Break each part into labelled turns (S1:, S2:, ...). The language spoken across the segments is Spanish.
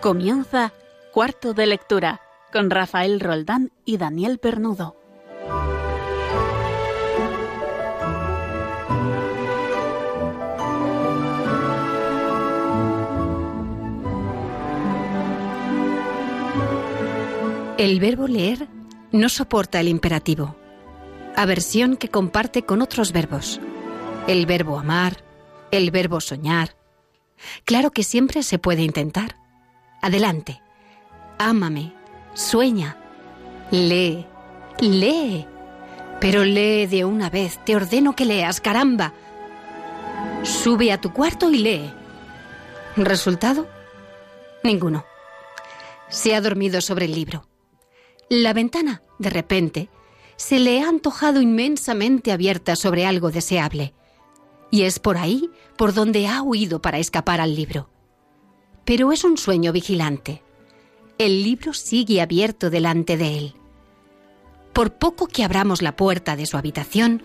S1: Comienza Cuarto de Lectura con Rafael Roldán y Daniel Pernudo.
S2: El verbo leer no soporta el imperativo, aversión que comparte con otros verbos. El verbo amar, el verbo soñar. Claro que siempre se puede intentar. Adelante. Ámame, sueña, lee, lee. Pero lee de una vez, te ordeno que leas, caramba. Sube a tu cuarto y lee. ¿Resultado? Ninguno. Se ha dormido sobre el libro. La ventana, de repente, se le ha antojado inmensamente abierta sobre algo deseable. Y es por ahí por donde ha huido para escapar al libro. Pero es un sueño vigilante. El libro sigue abierto delante de él. Por poco que abramos la puerta de su habitación,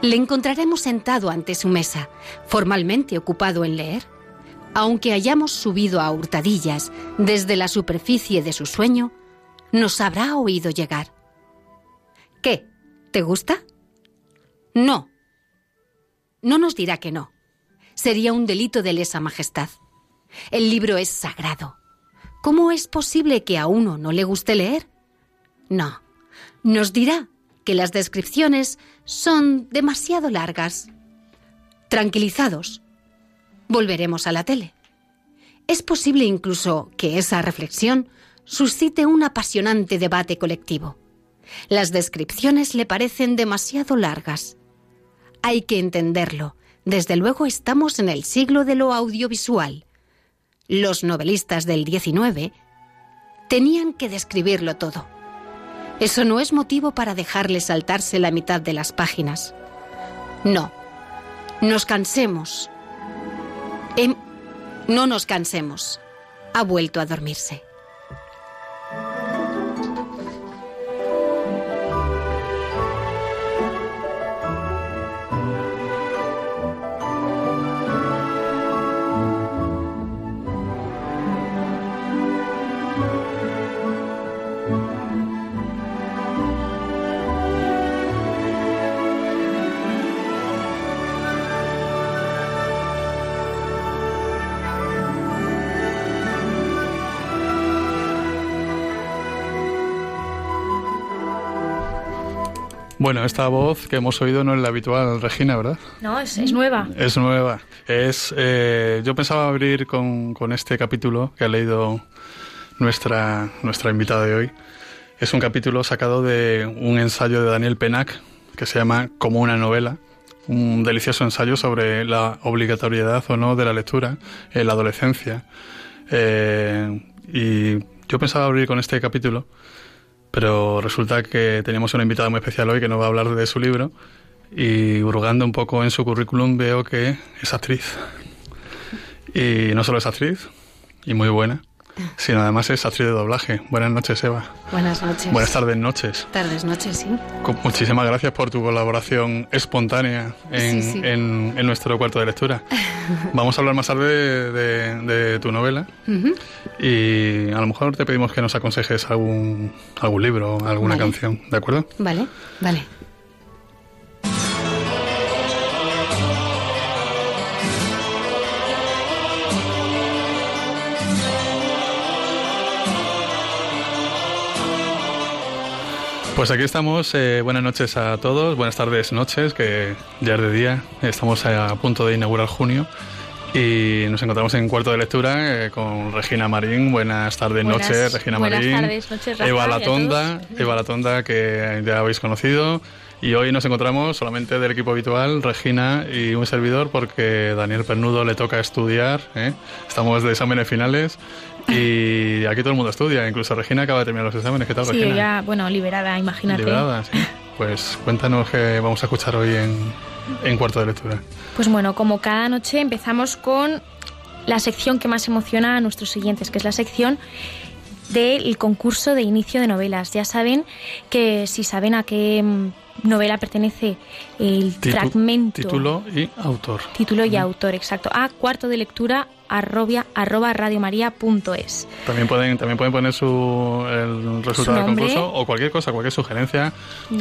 S2: le encontraremos sentado ante su mesa, formalmente ocupado en leer. Aunque hayamos subido a hurtadillas desde la superficie de su sueño, nos habrá oído llegar. ¿Qué? ¿Te gusta? No. No nos dirá que no. Sería un delito de lesa majestad. El libro es sagrado. ¿Cómo es posible que a uno no le guste leer? No. Nos dirá que las descripciones son demasiado largas. Tranquilizados, volveremos a la tele. Es posible incluso que esa reflexión suscite un apasionante debate colectivo. Las descripciones le parecen demasiado largas. Hay que entenderlo. Desde luego estamos en el siglo de lo audiovisual. Los novelistas del XIX tenían que describirlo todo. Eso no es motivo para dejarle saltarse la mitad de las páginas. No. Nos cansemos. Em, no nos cansemos. Ha vuelto a dormirse.
S3: Bueno, esta voz que hemos oído no es la habitual, Regina, ¿verdad?
S4: No, es, nueva.
S3: Es nueva. Es, eh, yo pensaba abrir con, con, este capítulo que ha leído nuestra, nuestra invitada de hoy. Es un capítulo sacado de un ensayo de Daniel Penac que se llama Como una novela. Un delicioso ensayo sobre la obligatoriedad o no de la lectura en la adolescencia. Eh, y yo pensaba abrir con este capítulo pero resulta que teníamos una invitada muy especial hoy que nos va a hablar de su libro y hurgando un poco en su currículum veo que es actriz. Y no solo es actriz, y muy buena, sino además es actriz de doblaje. Buenas noches, Eva.
S2: Buenas noches.
S3: Buenas tardes, noches.
S2: Tardes, noches, sí.
S3: Muchísimas gracias por tu colaboración espontánea en, En, nuestro cuarto de lectura. Vamos a hablar más tarde de, tu novela y a lo mejor te pedimos que nos aconsejes algún, algún libro, alguna canción, ¿de acuerdo?
S2: Vale, vale.
S3: Pues aquí estamos. Eh, buenas noches a todos. Buenas tardes, noches, que ya es de día. Estamos a punto de inaugurar junio. Y nos encontramos en cuarto de lectura eh, con Regina Marín. Buenas tardes, noches, Regina
S4: buenas
S3: Marín.
S4: Tardes, noches, Rafa,
S3: Eva Latonda, Eva Latonda, que ya habéis conocido. Y hoy nos encontramos solamente del equipo habitual, Regina y un servidor, porque Daniel Pernudo le toca estudiar. ¿eh? Estamos de exámenes finales y aquí todo el mundo estudia, incluso Regina acaba de terminar los exámenes. ¿Qué tal,
S4: sí,
S3: Regina?
S4: ya, bueno, liberada, imagínate.
S3: Liberada, sí. Pues cuéntanos qué vamos a escuchar hoy en, en cuarto de lectura.
S4: Pues bueno, como cada noche empezamos con la sección que más emociona a nuestros siguientes, que es la sección del concurso de inicio de novelas. Ya saben que si saben a qué mm, novela pertenece el fragmento.
S3: Título y autor.
S4: Título y autor, exacto. A cuarto de lectura arrobia, arroba radiomaria.es.
S3: También pueden, también pueden poner su, el resultado del
S4: nombre.
S3: concurso o cualquier cosa, cualquier sugerencia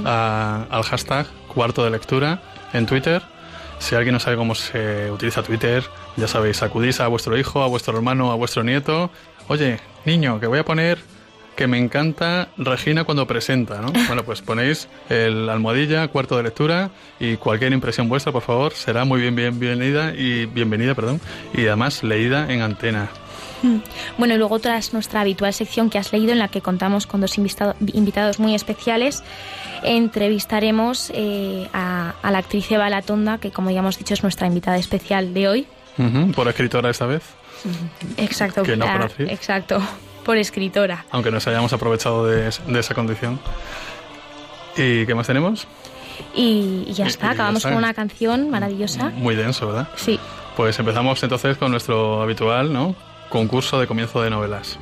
S3: a- al hashtag cuarto de lectura en Twitter. Si alguien no sabe cómo se utiliza Twitter, ya sabéis, acudís a vuestro hijo, a vuestro hermano, a vuestro nieto. Oye, niño, que voy a poner que me encanta Regina cuando presenta, ¿no? Bueno, pues ponéis el almohadilla, cuarto de lectura y cualquier impresión vuestra, por favor, será muy bien, bien bienvenida y bienvenida, perdón, y además leída en antena.
S4: Bueno, y luego otra es nuestra habitual sección que has leído en la que contamos con dos invitados muy especiales. Entrevistaremos eh, a, a la actriz Eva Latonda, que como ya hemos dicho es nuestra invitada especial de hoy.
S3: Por escritora esta vez.
S4: Exacto.
S3: Que no actriz.
S4: Exacto, por escritora.
S3: aunque nos hayamos aprovechado de, de esa condición. ¿Y qué más tenemos?
S4: Y, y ya está,
S3: y
S4: acabamos
S3: está.
S4: con una canción maravillosa.
S3: Muy denso, ¿verdad?
S4: Sí.
S3: Pues empezamos entonces con nuestro habitual, ¿no? Concurso de comienzo de novelas.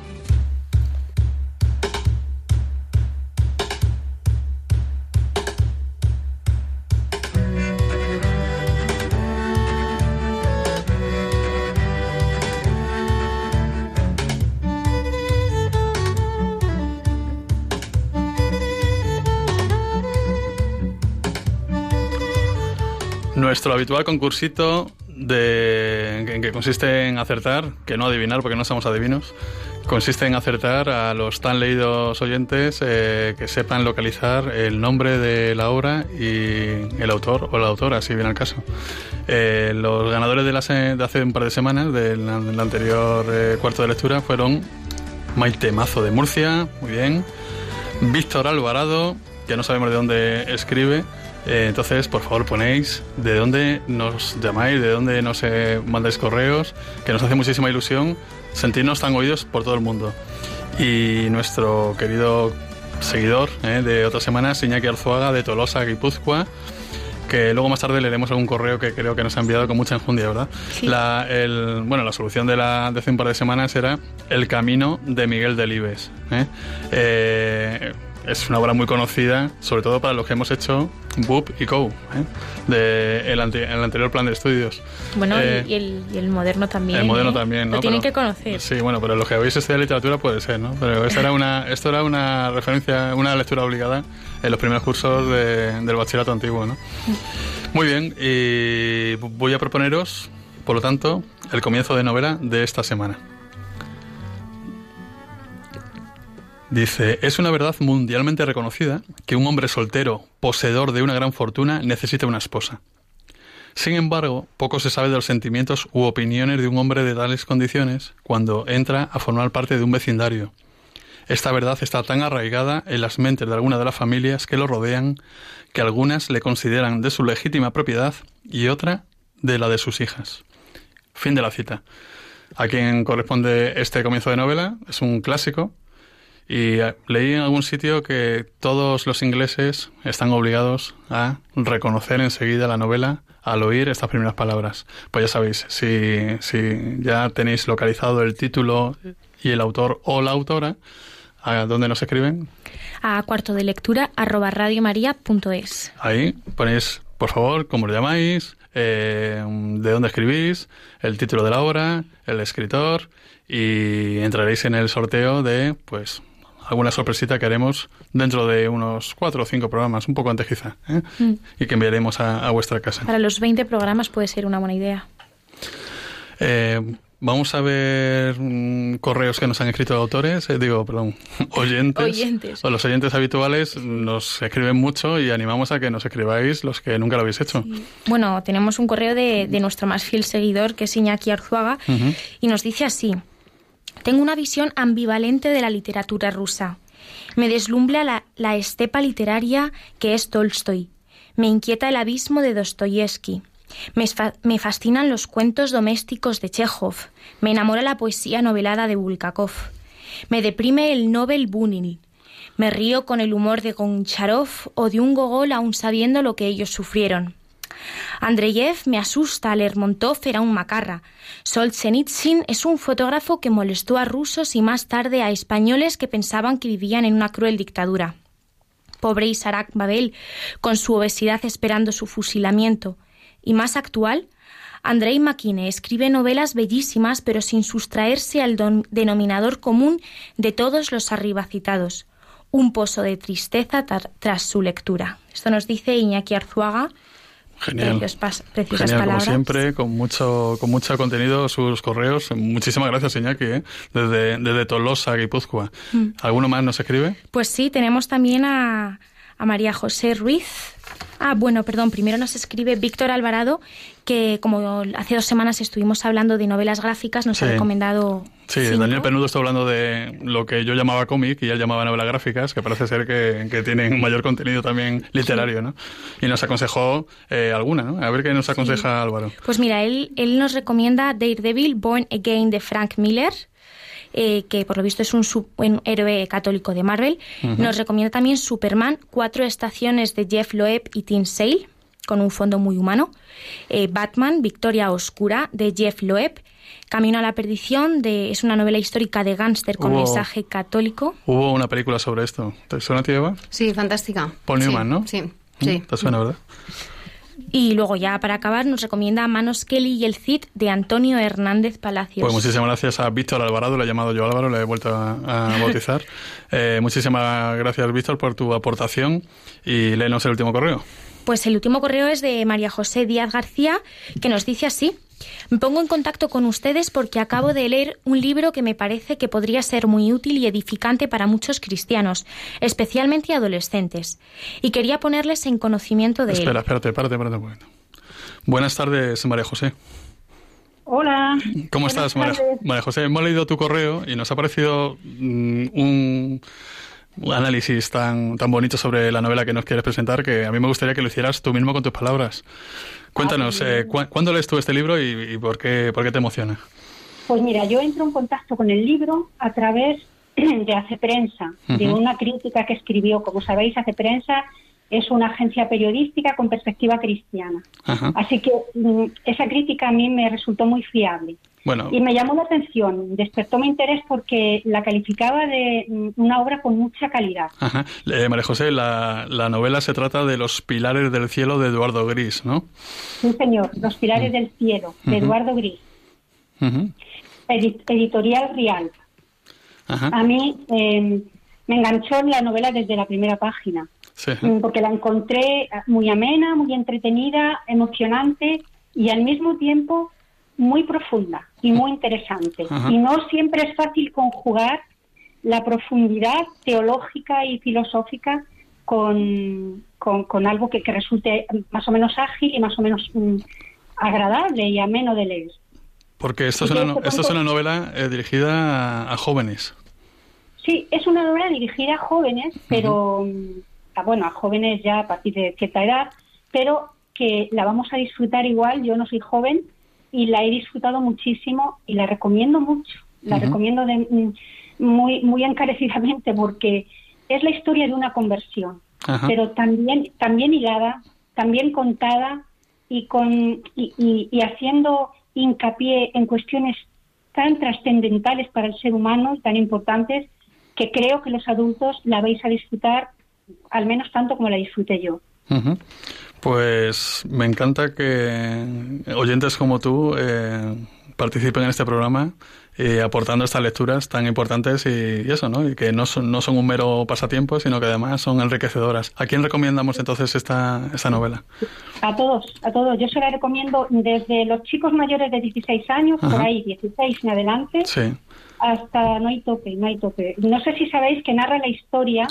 S3: Nuestro habitual concursito de, en que consiste en acertar, que no adivinar porque no somos adivinos, consiste en acertar a los tan leídos oyentes eh, que sepan localizar el nombre de la obra y el autor o la autora, si viene al caso. Eh, los ganadores de, la de hace un par de semanas, del, del anterior eh, cuarto de lectura, fueron Maite Mazo de Murcia, muy bien, Víctor Alvarado, que no sabemos de dónde escribe. Eh, entonces, por favor, ponéis de dónde nos llamáis, de dónde nos eh, mandáis correos, que nos hace muchísima ilusión sentirnos tan oídos por todo el mundo. Y nuestro querido seguidor eh, de otras semanas, Iñaki Arzuaga, de Tolosa, Guipúzcoa, que luego más tarde leeremos algún correo que creo que nos ha enviado con mucha enjundia, ¿verdad?
S4: Sí.
S3: La, el- bueno, la solución de, la, de hace un par de semanas era El camino de Miguel Delibes. ¿eh? Eh, es una obra muy conocida, sobre todo para los que hemos hecho BUP y COU, ¿eh? de el, ante- el anterior plan de estudios.
S4: Bueno, y-
S3: Eh,
S4: y, el, y el moderno también.
S3: el moderno
S4: ¿eh?
S3: también, ¿no?
S4: Lo tienen
S3: Pero-
S4: que conocer.
S3: Sí, bueno, pero los que habéis estudiado literatura puede ser, ¿no? Pero esta era una, esto era una referencia, una lectura obligada en los primeros cursos de- del bachillerato antiguo, ¿no? Muy bien, y voy a proponeros, por lo tanto, el comienzo de novela de esta semana. Dice, es una verdad mundialmente reconocida que un hombre soltero, poseedor de una gran fortuna, necesita una esposa. Sin embargo, poco se sabe de los sentimientos u opiniones de un hombre de tales condiciones cuando entra a formar parte de un vecindario. Esta verdad está tan arraigada en las mentes de algunas de las familias que lo rodean que algunas le consideran de su legítima propiedad y otra de la de sus hijas. Fin de la cita. A quien corresponde este comienzo de novela es un clásico y eh, leí en algún sitio que todos los ingleses están obligados a reconocer enseguida la novela al oír estas primeras palabras. Pues ya sabéis, si, si ya tenéis localizado el título y el autor o la autora, ¿a dónde nos escriben?
S4: A cuarto de lectura arroba radiomaria.es.
S3: Ahí ponéis, por favor, cómo lo llamáis, eh, de dónde escribís, el título de la obra, el escritor y entraréis en el sorteo de, pues, alguna sorpresita que haremos dentro de unos cuatro o cinco programas, un poco antes quizá, ¿eh?
S4: Mm.
S3: y que enviaremos a, a vuestra casa.
S4: Para los 20 programas puede ser una buena idea.
S3: Eh, vamos a ver mm, correos que nos han escrito autores, eh, digo, perdón, oyentes.
S4: Oyentes.
S3: O los oyentes habituales nos escriben mucho y animamos a que nos escribáis los que nunca lo habéis hecho.
S4: Bueno, tenemos un correo de, de nuestro más fiel seguidor, que es Iñaki Arzuaga, y nos dice así. Tengo una visión ambivalente de la literatura rusa. Me deslumbra la, la estepa literaria que es Tolstoy. Me inquieta el abismo de Dostoyevsky. Me, fa- me fascinan los cuentos domésticos de Chekhov. Me enamora la poesía novelada de Bulgakov. Me deprime el Nobel Bunin. Me río con el humor de Goncharov o de un Gogol aun sabiendo lo que ellos sufrieron. Andreyev me asusta, Lermontov era un macarra. Solzhenitsyn es un fotógrafo que molestó a rusos y más tarde a españoles que pensaban que vivían en una cruel dictadura. Pobre Isaac Babel, con su obesidad esperando su fusilamiento. Y más actual, Andrei Makine escribe novelas bellísimas, pero sin sustraerse al denominador común de todos los arriba citados, un pozo de tristeza tras su lectura. Esto nos dice Iñaki Arzuaga.
S3: Genial. Genial, como siempre, con mucho, con mucho contenido, sus correos. Muchísimas gracias, Iñaki, ¿eh? desde, desde Tolosa, Guipúzcoa. Mm. ¿Alguno más nos escribe?
S4: Pues sí, tenemos también a, a María José Ruiz. Ah, bueno, perdón, primero nos escribe Víctor Alvarado, que como hace dos semanas estuvimos hablando de novelas gráficas, nos ha recomendado.
S3: Sí, Daniel Penudo está hablando de lo que yo llamaba cómic y él llamaba novelas gráficas, que parece ser que, que tienen mayor contenido también literario, ¿no? Y nos aconsejó eh, alguna, ¿no? A ver qué nos aconseja Álvaro.
S4: Pues mira, él, él nos recomienda Daredevil, Born Again de Frank Miller. Eh, que por lo visto es un, héroe católico de Marvel. Nos recomienda también Superman, Cuatro Estaciones de Jeff Loeb y Tim Sale, con un fondo muy humano. Eh, Batman, Victoria Oscura de Jeff Loeb. Camino a la perdición de, es una novela histórica de gángster con mensaje católico.
S3: Hubo una película sobre esto. ¿Te suena, tía
S2: Sí, fantástica.
S3: Paul Newman, ¿no?
S2: Sí,
S3: ¿Mm?
S2: sí.
S3: ¿Te suena, verdad?
S4: Y luego ya para acabar nos recomienda Manos Kelly y el Cid de Antonio Hernández Palacios.
S3: Pues muchísimas gracias a Víctor Alvarado, le he llamado yo Álvaro, le he vuelto a, bautizar. Eh, muchísimas gracias Víctor por tu aportación y léenos el último correo.
S4: Pues el último correo es de María José Díaz García que nos dice así. Me pongo en contacto con ustedes porque acabo de leer un libro que me parece que podría ser muy útil y edificante para muchos cristianos, especialmente adolescentes, y quería ponerles en conocimiento de
S3: Espera, espérate, espérate, espérate un momento. Buenas tardes, María José.
S5: Hola.
S3: ¿Cómo estás, María, María, José? Hemos leído tu correo y nos ha parecido mm, un, análisis tan, tan bonito sobre la novela que nos quieres presentar que a mí me gustaría que lo hicieras tú mismo con tus palabras. Cuéntanos, eh, ¿cuándo lees tú este libro y, por, qué, por qué te emociona?
S5: Pues mira, yo entro en contacto con el libro a través de Hace Prensa, de una crítica que escribió. Como sabéis, Hace Prensa es una agencia periodística con perspectiva cristiana. Así que mm, esa crítica a mí me resultó muy fiable. Y me llamó la atención, despertó mi interés porque la calificaba de mm, una obra con mucha calidad.
S3: Ajá. Eh, María José, la, novela se trata de Los Pilares del Cielo de Eduardo Gris, ¿no?
S5: Sí, señor, Los Pilares del Cielo de Eduardo Gris. editorial Real. A mí em, me enganchó la novela desde la primera página, mm, porque la encontré muy amena, muy entretenida, emocionante y al mismo tiempo muy profunda y muy interesante. Y no siempre es fácil conjugar la profundidad teológica y filosófica con, con, algo que, que, resulte más o menos ágil y más o menos mm, agradable y ameno de leer.
S3: Porque esta es, una, esta es una novela eh, dirigida a, jóvenes.
S5: Sí, es una novela dirigida a jóvenes, pero, mm, bueno, a jóvenes ya a partir de cierta edad, pero que la vamos a disfrutar igual. Yo no soy joven, y la he disfrutado muchísimo y la recomiendo mucho. La recomiendo de, muy, muy encarecidamente porque es la historia de una conversión, pero también, también hilada, también contada y, con, y, haciendo hincapié en cuestiones tan trascendentales para el ser humano y tan importantes que creo que los adultos la vais a disfrutar al menos tanto como la disfruté yo.
S3: Pues me encanta que oyentes como tú eh, participen en este programa eh, aportando estas lecturas tan importantes y, eso, ¿no? Y que no son, no son un mero pasatiempo, sino que además son enriquecedoras. ¿A quién recomendamos entonces esta, esta novela?
S5: A todos, a todos. Yo se la recomiendo desde los chicos mayores de 16 años, por ahí 16 en adelante, hasta no hay tope, no hay tope. No sé si sabéis que narra la historia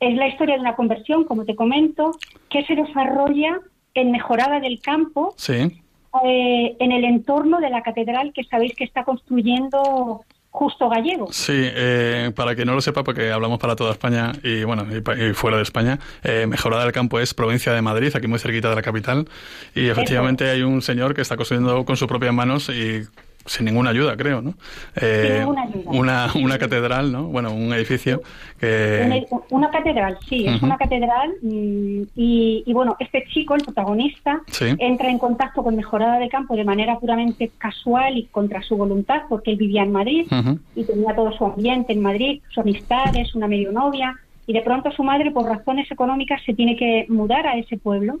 S5: es la historia de una conversión, como te comento, que se desarrolla en Mejorada del Campo, eh, en el entorno de la catedral que sabéis que está construyendo Justo Gallego.
S3: Sí, eh, para que no lo sepa, porque hablamos para toda España y bueno, y, fuera de España, eh, Mejorada del Campo es provincia de Madrid, aquí muy cerquita de la capital, y efectivamente hay un señor que está construyendo con sus propias manos y sin ninguna ayuda, creo, ¿no?
S5: Eh, ninguna ayuda.
S3: Una, una catedral, ¿no? Bueno, un edificio
S5: que... Una, catedral, sí, es una catedral mm, y, y, bueno, este chico, el protagonista, entra en contacto con Mejorada de Campo de manera puramente casual y contra su voluntad, porque él vivía en Madrid y tenía todo su ambiente en Madrid, sus amistades, una medio novia, y de pronto su madre, por razones económicas, se tiene que mudar a ese pueblo.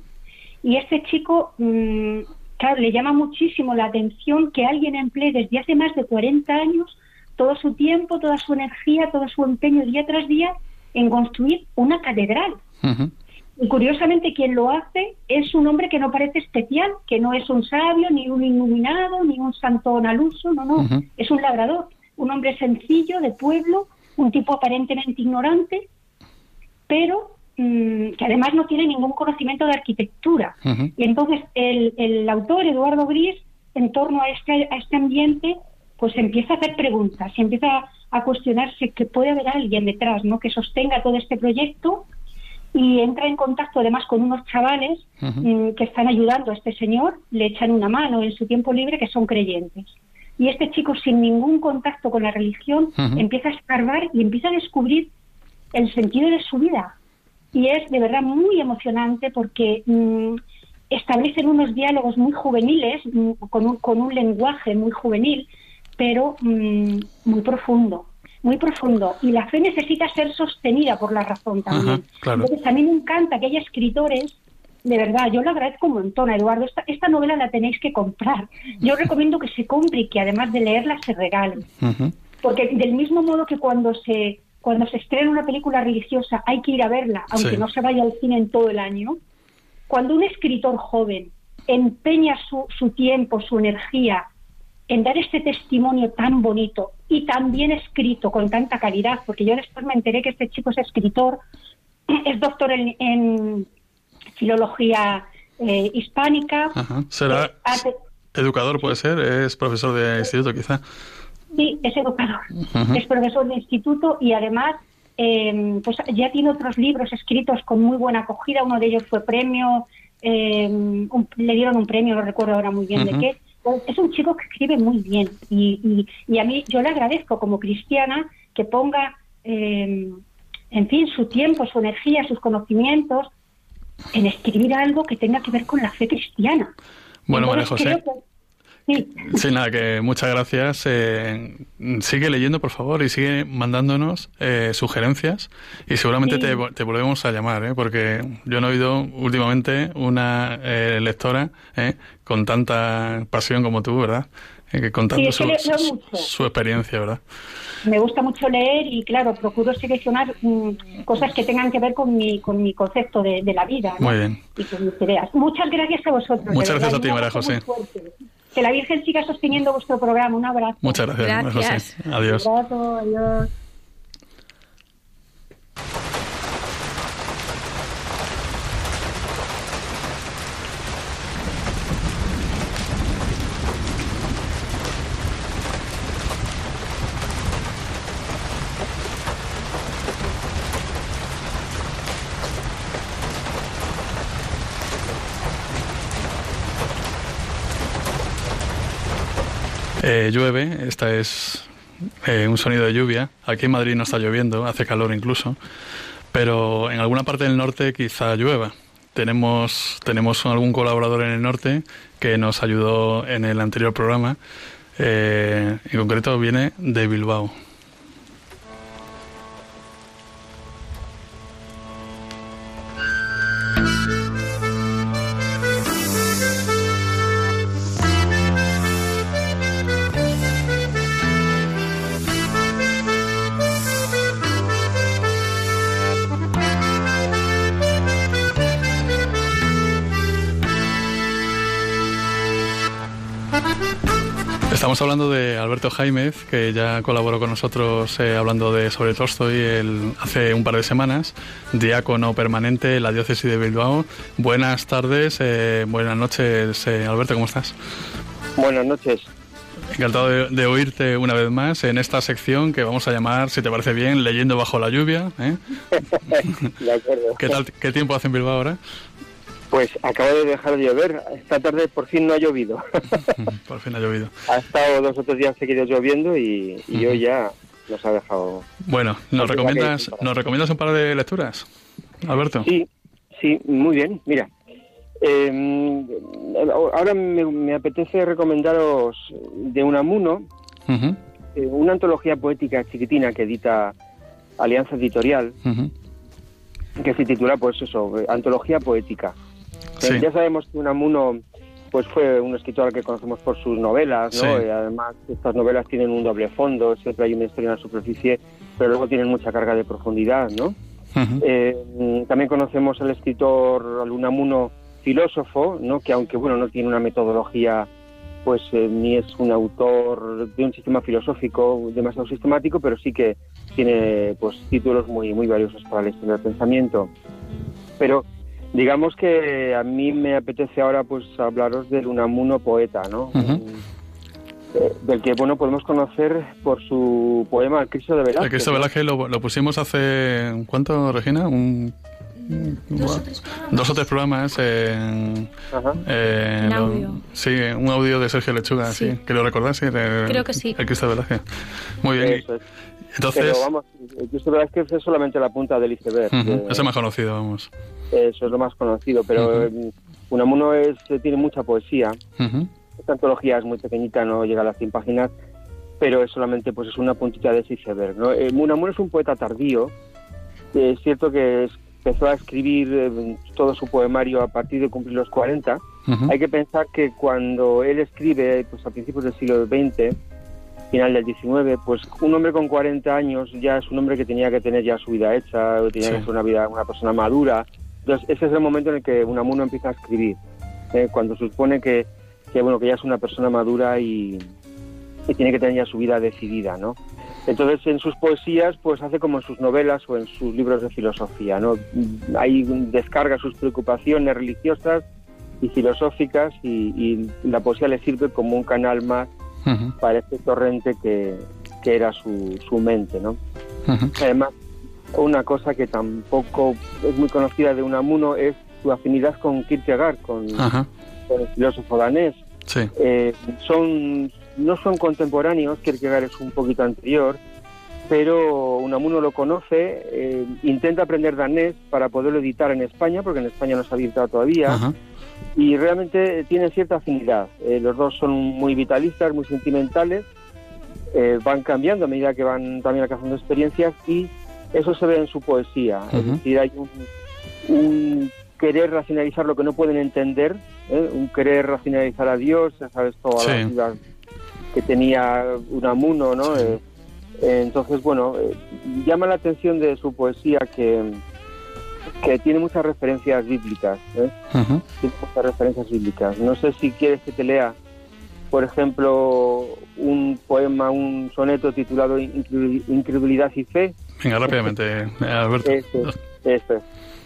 S5: Y este chico... Mm, claro, le llama muchísimo la atención que alguien emplee desde hace más de 40 años todo su tiempo, toda su energía, todo su empeño día tras día en construir una catedral. Y curiosamente quien lo hace es un hombre que no parece especial, que no es un sabio, ni un iluminado, ni un santón al uso, no, no, es un labrador, un hombre sencillo, de pueblo, un tipo aparentemente ignorante, pero mm, que además no tiene ningún conocimiento de arquitectura. Y entonces el, el, autor, Eduardo Gris, en torno a este, a este ambiente, pues empieza a hacer preguntas y empieza a cuestionarse que puede haber alguien detrás, ¿no? Que sostenga todo este proyecto y entra en contacto además con unos chavales mm, que están ayudando a este señor, le echan una mano en su tiempo libre que son creyentes. Y este chico, sin ningún contacto con la religión, empieza a escarbar y empieza a descubrir el sentido de su vida. Y es de verdad muy emocionante porque mm, establecen unos diálogos muy juveniles, mm, con, un, con un lenguaje muy juvenil, pero muy profundo muy profundo y la fe necesita ser sostenida por la razón también. Entonces a mí me encanta que haya escritores, de verdad, yo lo agradezco un montón, Eduardo, esta, esta novela la tenéis que comprar. Yo recomiendo que se compre y que además de leerla se regale. Porque del mismo modo que cuando se cuando se estrena una película religiosa hay que ir a verla, aunque no se vaya al cine en todo el año, cuando un escritor joven empeña su, su tiempo, su energía en dar este testimonio tan bonito y tan bien escrito, con tanta calidad, porque yo después me enteré que este chico es escritor, es doctor en, filología eh, hispánica.
S3: ¿Será eh, educador, puede ser? ¿Es profesor de instituto, quizá?
S5: Sí, es educador. Es profesor de instituto y además em, pues ya tiene otros libros escritos con muy buena acogida. Uno de ellos fue premio, em, le dieron un premio, no recuerdo ahora muy bien de qué es un chico que escribe muy bien y, y, a mí yo le agradezco como cristiana que ponga, eh, en fin, su tiempo, su energía, sus conocimientos en escribir algo que tenga que ver con la fe cristiana.
S3: Bueno, María José. Sí. nada, que muchas gracias. Eh, sigue leyendo, por favor, y sigue mandándonos eh, sugerencias. Y seguramente te, te, volvemos a llamar, ¿eh? porque yo no he oído últimamente una eh, lectora con tanta pasión como tú, ¿verdad? que contando su, su, experiencia, ¿verdad?
S5: Me gusta mucho leer y, claro, procuro seleccionar mm, cosas que tengan que ver con mi, con mi concepto de, de la vida.
S3: Muy bien.
S5: Y con mis ideas. Muchas gracias a vosotros.
S3: Muchas gracias a ti, María José.
S5: Que la Virgen siga sosteniendo vuestro programa. Un abrazo.
S3: Muchas gracias, gracias. José. Adiós.
S5: Un abrazo, adiós.
S3: Eh, llueve, esta es eh, un sonido de lluvia. Aquí en Madrid no está lloviendo, hace calor incluso, pero en alguna parte del norte quizá llueva. Tenemos, tenemos algún colaborador en el norte que nos ayudó en el anterior programa. Eh, en concreto viene de Bilbao. Hablando de Alberto Jaimez, que ya colaboró con nosotros eh, hablando de sobre Tolstoy el, hace un par de semanas, diácono permanente en la diócesis de Bilbao. Buenas tardes, eh, buenas noches, eh, Alberto, ¿cómo estás?
S6: Buenas noches.
S3: Encantado de, oírte una vez más en esta sección que vamos a llamar, si te parece bien, Leyendo bajo la lluvia.
S6: de acuerdo.
S3: ¿Qué, tal, ¿Qué tiempo hace en Bilbao ahora?
S6: Pues acaba de dejar de llover. Esta tarde por fin no ha llovido.
S3: por fin ha llovido.
S6: Ha estado dos o tres días seguidos lloviendo y, hoy ya nos ha dejado.
S3: Bueno, ¿nos recomiendas, ¿nos recomiendas un par de lecturas, Alberto?
S6: Sí, sí, muy bien. Mira, em, ahora me, apetece recomendaros de Unamuno, eh, una antología poética chiquitina que edita Alianza Editorial, que se titula, pues eso, Antología Poética. Ya sabemos que Unamuno pues fue un escritor al que conocemos por sus novelas, ¿no? Y además estas novelas tienen un doble fondo, siempre hay una historia en la superficie, pero luego tienen mucha carga de profundidad, ¿no? Eh, también conocemos al escritor Alunamuno filósofo, ¿no? Que aunque bueno no tiene una metodología pues eh, ni es un autor de un sistema filosófico demasiado sistemático, pero sí que tiene pues títulos muy muy valiosos para la historia del pensamiento. Pero digamos que a mí me apetece ahora pues hablaros del Unamuno poeta, ¿no? Eh, del que bueno podemos conocer por su poema El Cristo de Velázquez.
S3: El Cristo de Velázquez lo, lo pusimos hace ¿cuánto, Regina? Un Dos o tres programas en,
S4: audio.
S3: sí, un audio de Sergio Lechuga, sí. que lo recordás,
S4: Creo que sí.
S3: El Cristo Velázquez. Muy bien. Entonces,
S6: Pero vamos, el Cristo Velázquez es solamente la punta del iceberg.
S3: es más conocido, vamos.
S6: Eso es lo más conocido, pero uh Unamuno es, tiene mucha poesía. Esta antología es muy pequeñita, no llega a las 100 páginas, pero es solamente pues es una puntita de ese iceberg. ¿no? Eh, Unamuno es un poeta tardío. Es cierto que empezó a escribir eh, todo su poemario a partir de cumplir los 40. Hay que pensar que cuando él escribe, pues a principios del siglo XX, final del XIX, pues un hombre con 40 años ya es un hombre que tenía que tener ya su vida hecha, tenía que ser una vida, una persona madura. Entonces ese es el momento en el que Unamuno empieza a escribir, ¿eh? cuando se supone que, que, bueno que ya es una persona madura y, y tiene que tener ya su vida decidida, ¿no? Entonces, en sus poesías, pues hace como en sus novelas o en sus libros de filosofía, ¿no? Ahí descarga sus preocupaciones religiosas y filosóficas y, la poesía le sirve como un canal más para este torrente que, era su, su mente, ¿no? Además, una cosa que tampoco es muy conocida de Unamuno es su afinidad con Kierkegaard, con, el filósofo danés. Eh, son no son contemporáneos, Kierkegaard es un poquito anterior, pero Unamuno lo conoce, eh, intenta aprender danés para poderlo editar en España, porque en España no se ha editado todavía, y realmente tiene cierta afinidad. Eh, los dos son muy vitalistas, muy sentimentales, eh, van cambiando a medida que van también alcanzando experiencias y eso se ve en su poesía. Es decir, hay un, querer racionalizar lo que no pueden entender, un querer racionalizar a Dios, ya sabes, todas las que tenía Unamuno, ¿no? Eh, entonces, bueno, eh, llama la atención de su poesía que, que tiene muchas referencias bíblicas, ¿eh? Tiene muchas referencias bíblicas. No sé si quieres que te lea, por ejemplo, un poema, un soneto titulado Incredulidad y Fe.
S3: Venga, rápidamente, Alberto.
S6: Este,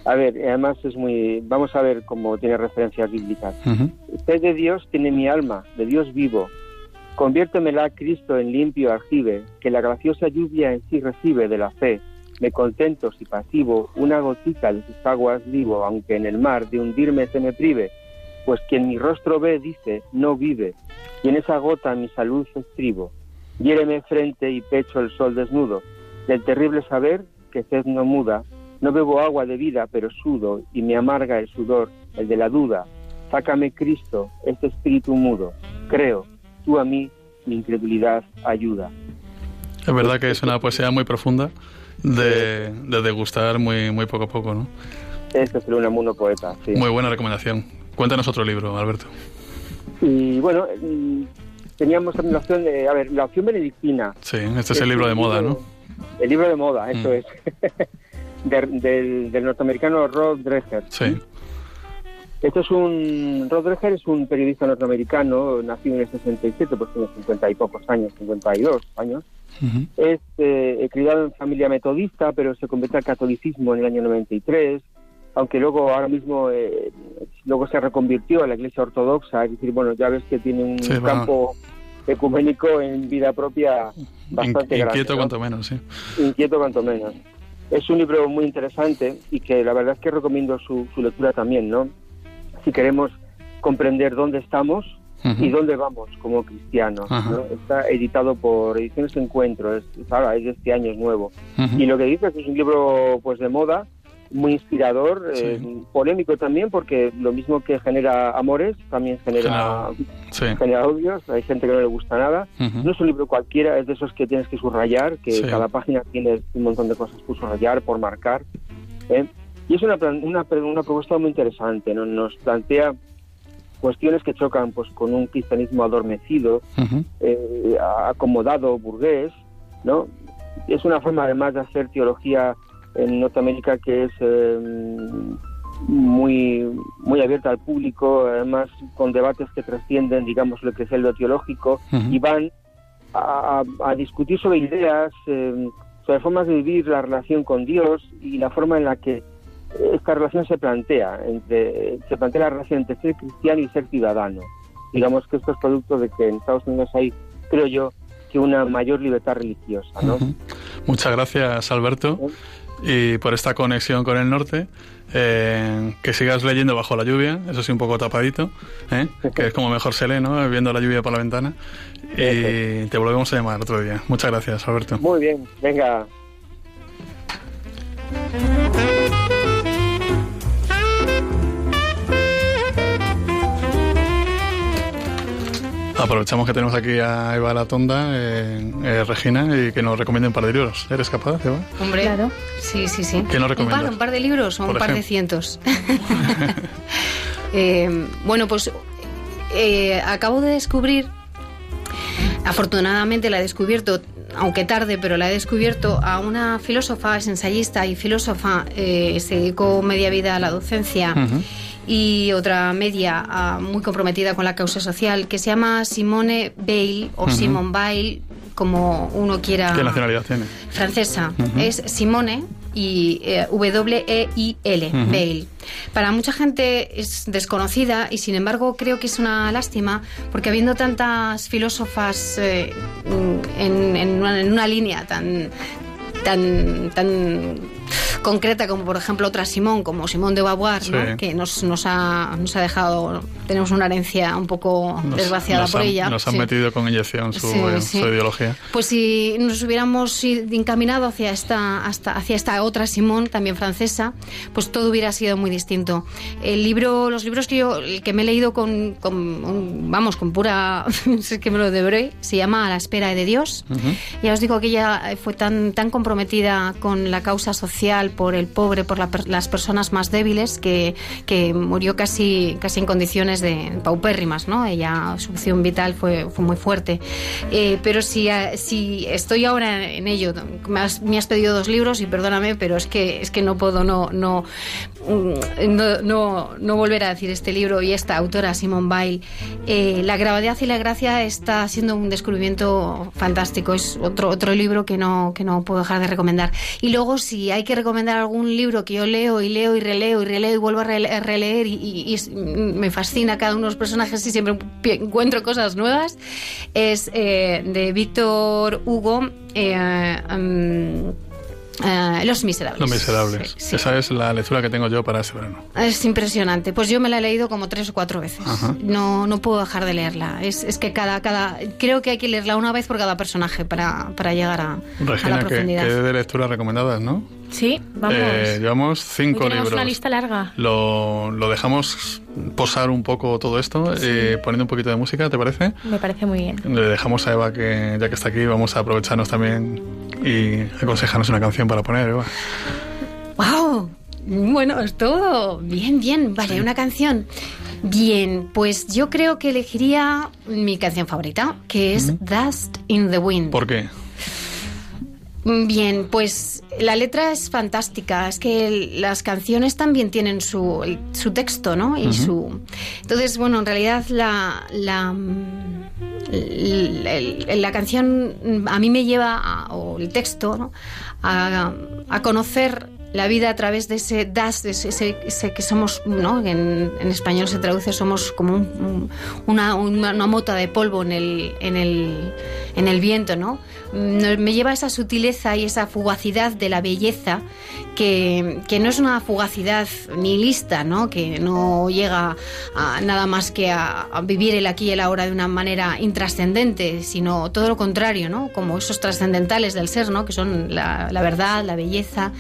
S6: A ver, además es muy... Vamos a ver cómo tiene referencias bíblicas. Fe de Dios tiene mi alma, de Dios vivo Conviértemela, Cristo, en limpio aljibe, que la graciosa lluvia en sí recibe de la fe. Me contento si pasivo, una gotita de sus aguas vivo, aunque en el mar de hundirme se me prive. Pues quien mi rostro ve dice, no vive, y en esa gota mi salud escribo. Hiéreme frente y pecho el sol desnudo, del terrible saber que sed no muda. No bebo agua de vida, pero sudo, y me amarga el sudor, el de la duda. Sácame, Cristo, este espíritu mudo. Creo, tú a mí mi incredulidad ayuda.
S3: Es verdad que es una poesía muy profunda de, degustar muy, muy poco a poco, ¿no?
S6: Este es el Unamuno poeta, sí.
S3: Muy buena recomendación. Cuéntanos otro libro, Alberto.
S6: Y bueno, teníamos también la opción de, a ver, la opción benedictina.
S3: Sí, este es el libro de moda, ¿no?
S6: El libro de moda, eso mm. es. del, del, norteamericano Rod Dreher.
S3: Sí.
S6: Esto es un. Rodríguez es un periodista norteamericano, nacido en el 67, pues tiene 50 y pocos años, 52 años. Es eh, criado en familia metodista, pero se convierte al catolicismo en el año 93, aunque luego, ahora mismo, eh, luego se reconvirtió a la iglesia ortodoxa, es decir, bueno, ya ves que tiene un campo ecuménico en vida propia bastante
S3: grande. Inquieto cuanto menos, sí.
S6: Inquieto cuanto menos. Es un libro muy interesante y que la verdad es que recomiendo su, su lectura también, ¿no? si queremos comprender dónde estamos y dónde vamos como cristianos. Está editado por Ediciones Encuentro, es, ahora es de este año, es nuevo. Y lo que dice es un libro pues de moda, muy inspirador, eh, polémico también, porque lo mismo que genera amores, también genera, genera odios, hay gente que no le gusta nada. No es un libro cualquiera, es de esos que tienes que subrayar, que cada página tiene un montón de cosas por subrayar, por marcar. ¿eh? Y es una, una, una propuesta muy interesante, nos plantea cuestiones que chocan pues con un cristianismo adormecido, eh, acomodado, burgués, ¿no? Es una forma además de hacer teología en Norteamérica que es em, muy muy abierta al público, además con debates que trascienden, digamos, lo que es el lo teológico y van a, discutir sobre ideas, em, sobre formas de vivir la relación con Dios y la forma en la que esta relación se plantea, entre, se plantea la relación entre ser cristiano y ser ciudadano. Digamos que esto es producto de que en Estados Unidos hay, creo yo, que una mayor libertad religiosa. ¿no?
S3: Muchas gracias, Alberto, y por esta conexión con el norte. Eh, que sigas leyendo bajo la lluvia, eso sí, un poco tapadito, ¿eh? que es como mejor se lee, ¿no? Viendo la lluvia por la ventana. Y te volvemos a llamar otro día. Muchas gracias, Alberto.
S6: Muy bien, venga.
S3: Aprovechamos que tenemos aquí a Eva Latonda, eh, eh, Regina, y que nos recomiende un par de libros. ¿Eres capaz, Eva?
S2: Hombre, claro. Sí, sí, sí.
S3: ¿Qué nos recomiendas?
S2: ¿Un par, un par de libros o un par de cientos? Eh, bueno, pues acabo de descubrir, afortunadamente la he descubierto aunque tarde, pero la he descubierto a una filósofa, es ensayista y filósofa, se dedicó media vida a la docencia y otra media ah, muy comprometida con la causa social que se llama Simone Bale o Simone Bale, como uno quiera.
S3: ¿Qué nacionalidad tiene?
S2: Francesa. Es Simone y eh, W-E-I-L, Bale. Para mucha gente es desconocida y sin embargo creo que es una lástima porque habiendo tantas filósofas eh, en, en, una, en, una, línea tan, tan, tan concreta como por ejemplo otra Simón, como Simón de Beauvoir, que nos, nos, ha, nos ha dejado, tenemos una herencia un poco desgraciada por ella.
S3: Nos han metido con inyección su, ideología.
S2: Pues si nos hubiéramos encaminado hacia esta, hasta, hacia esta otra Simón, también francesa, pues todo hubiera sido muy distinto. El libro, los libros que yo que me he leído con, con vamos, con pura, es que me lo deberé, se llama A la espera de Dios. Ya os digo que ella fue tan, tan comprometida con la causa social por el pobre, por las personas más débiles, que, que, murió casi, casi en condiciones de paupérrimas, ¿no? Ella, su opción vital fue, fue muy fuerte. Eh, pero si, eh, si estoy ahora en ello, me has, me has, pedido dos libros y perdóname, pero es que, es que no puedo no, no, no, no, no volver a decir este libro y esta autora, Simone Weil. Eh, la gravedad y la gracia está siendo un descubrimiento fantástico. Es otro, otro libro que no, que no puedo dejar de recomendar. Y luego, si hay que recomendar algún libro que yo leo y leo y releo y releo y vuelvo a releer, y, me fascina cada uno de los personajes y siempre encuentro cosas nuevas, es eh, de Víctor Hugo. Eh, eh, Los Miserables.
S3: Los Miserables. Esa es la lectura que tengo yo para ese verano.
S2: Es impresionante. Pues yo me la he leído como tres o cuatro veces. No, no puedo dejar de leerla. Es, es, que cada, cada. Creo que hay que leerla una vez por cada personaje para, para llegar a, a la profundidad.
S3: ¿qué, ¿qué de lecturas recomendadas, no?
S4: Sí, vamos.
S3: Eh, llevamos cinco
S4: Hoy
S3: libros.
S4: una lista larga.
S3: Lo, lo, dejamos posar un poco todo esto, eh, poniendo un poquito de música, ¿te parece?
S4: Me parece muy bien.
S3: Le dejamos a Eva que, ya que está aquí, vamos a aprovecharnos también y aconsejarnos una canción para poner, Eva.
S2: ¡Wow! Bueno, es todo. Bien, bien. Vale, una canción. Bien, pues yo creo que elegiría mi canción favorita, que es Dust in the Wind.
S3: ¿Por qué?
S2: Bien, pues la letra es fantástica. Es que las canciones también tienen su, su texto, ¿no? Y su. Entonces, bueno, en realidad la, la, la, canción a mí me lleva, o el texto, ¿no? a, a conocer la vida a través de ese das, ese, que somos, ¿no? En, español se traduce, somos como una, una, mota de polvo en el, en el, en el viento, ¿no? Me lleva esa sutileza y esa fugacidad de la belleza que, no es una fugacidad nihilista, ¿no? Que no llega a nada más que a, vivir el aquí y el ahora de una manera intrascendente, sino todo lo contrario, ¿no? Como esos trascendentales del ser, ¿no? Que son la, verdad, la belleza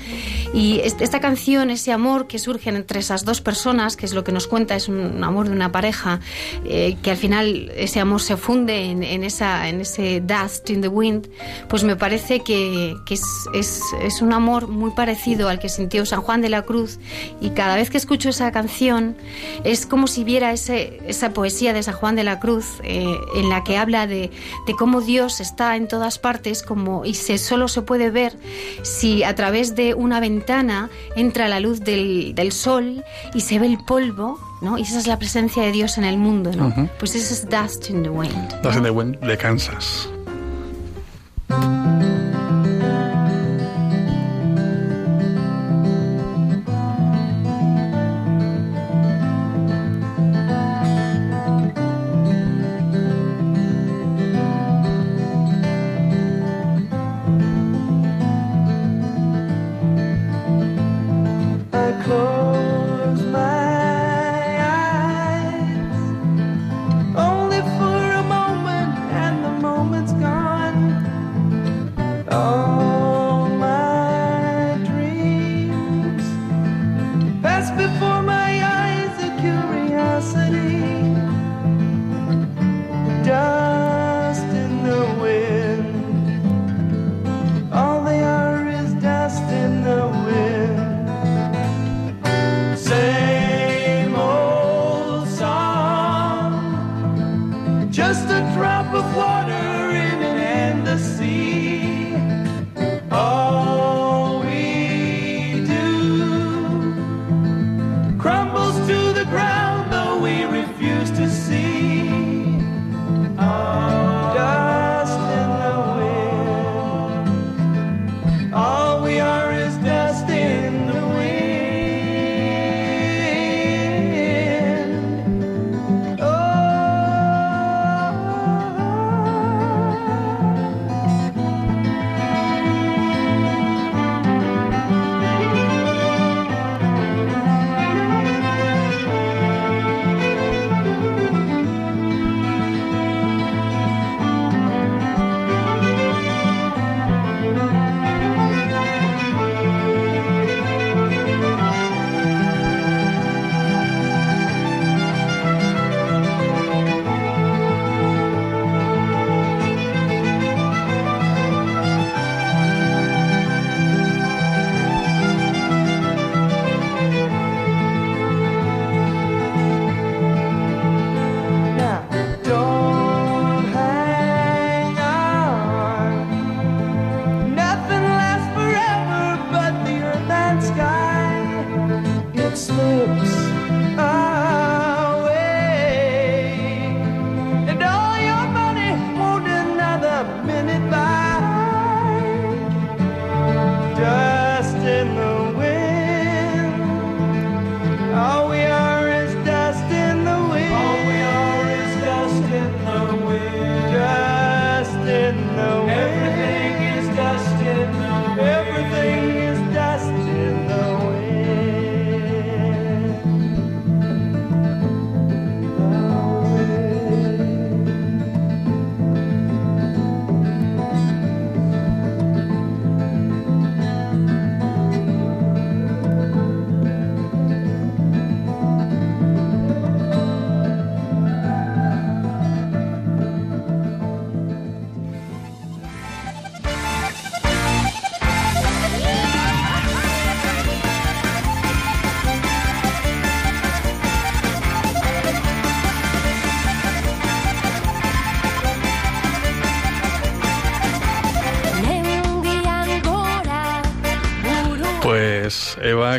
S2: Y esta canción, ese amor que surge entre esas dos personas, que es lo que nos cuenta, es un amor de una pareja, eh, que al final ese amor se funde en, esa, en ese dust in the wind, pues me parece que, es, es, es, un amor muy parecido al que sintió San Juan de la Cruz. Y cada vez que escucho esa canción, es como si viera ese, esa poesía de San Juan de la Cruz, eh, en la que habla de, de, cómo Dios está en todas partes como, y se, solo se puede ver si a través de una ventana entra la luz del, del sol y se ve el polvo ¿no? Y esa es la presencia de Dios en el mundo, ¿no? Pues eso es Dust in the Wind.
S7: Dust in the Wind de Kansas. Música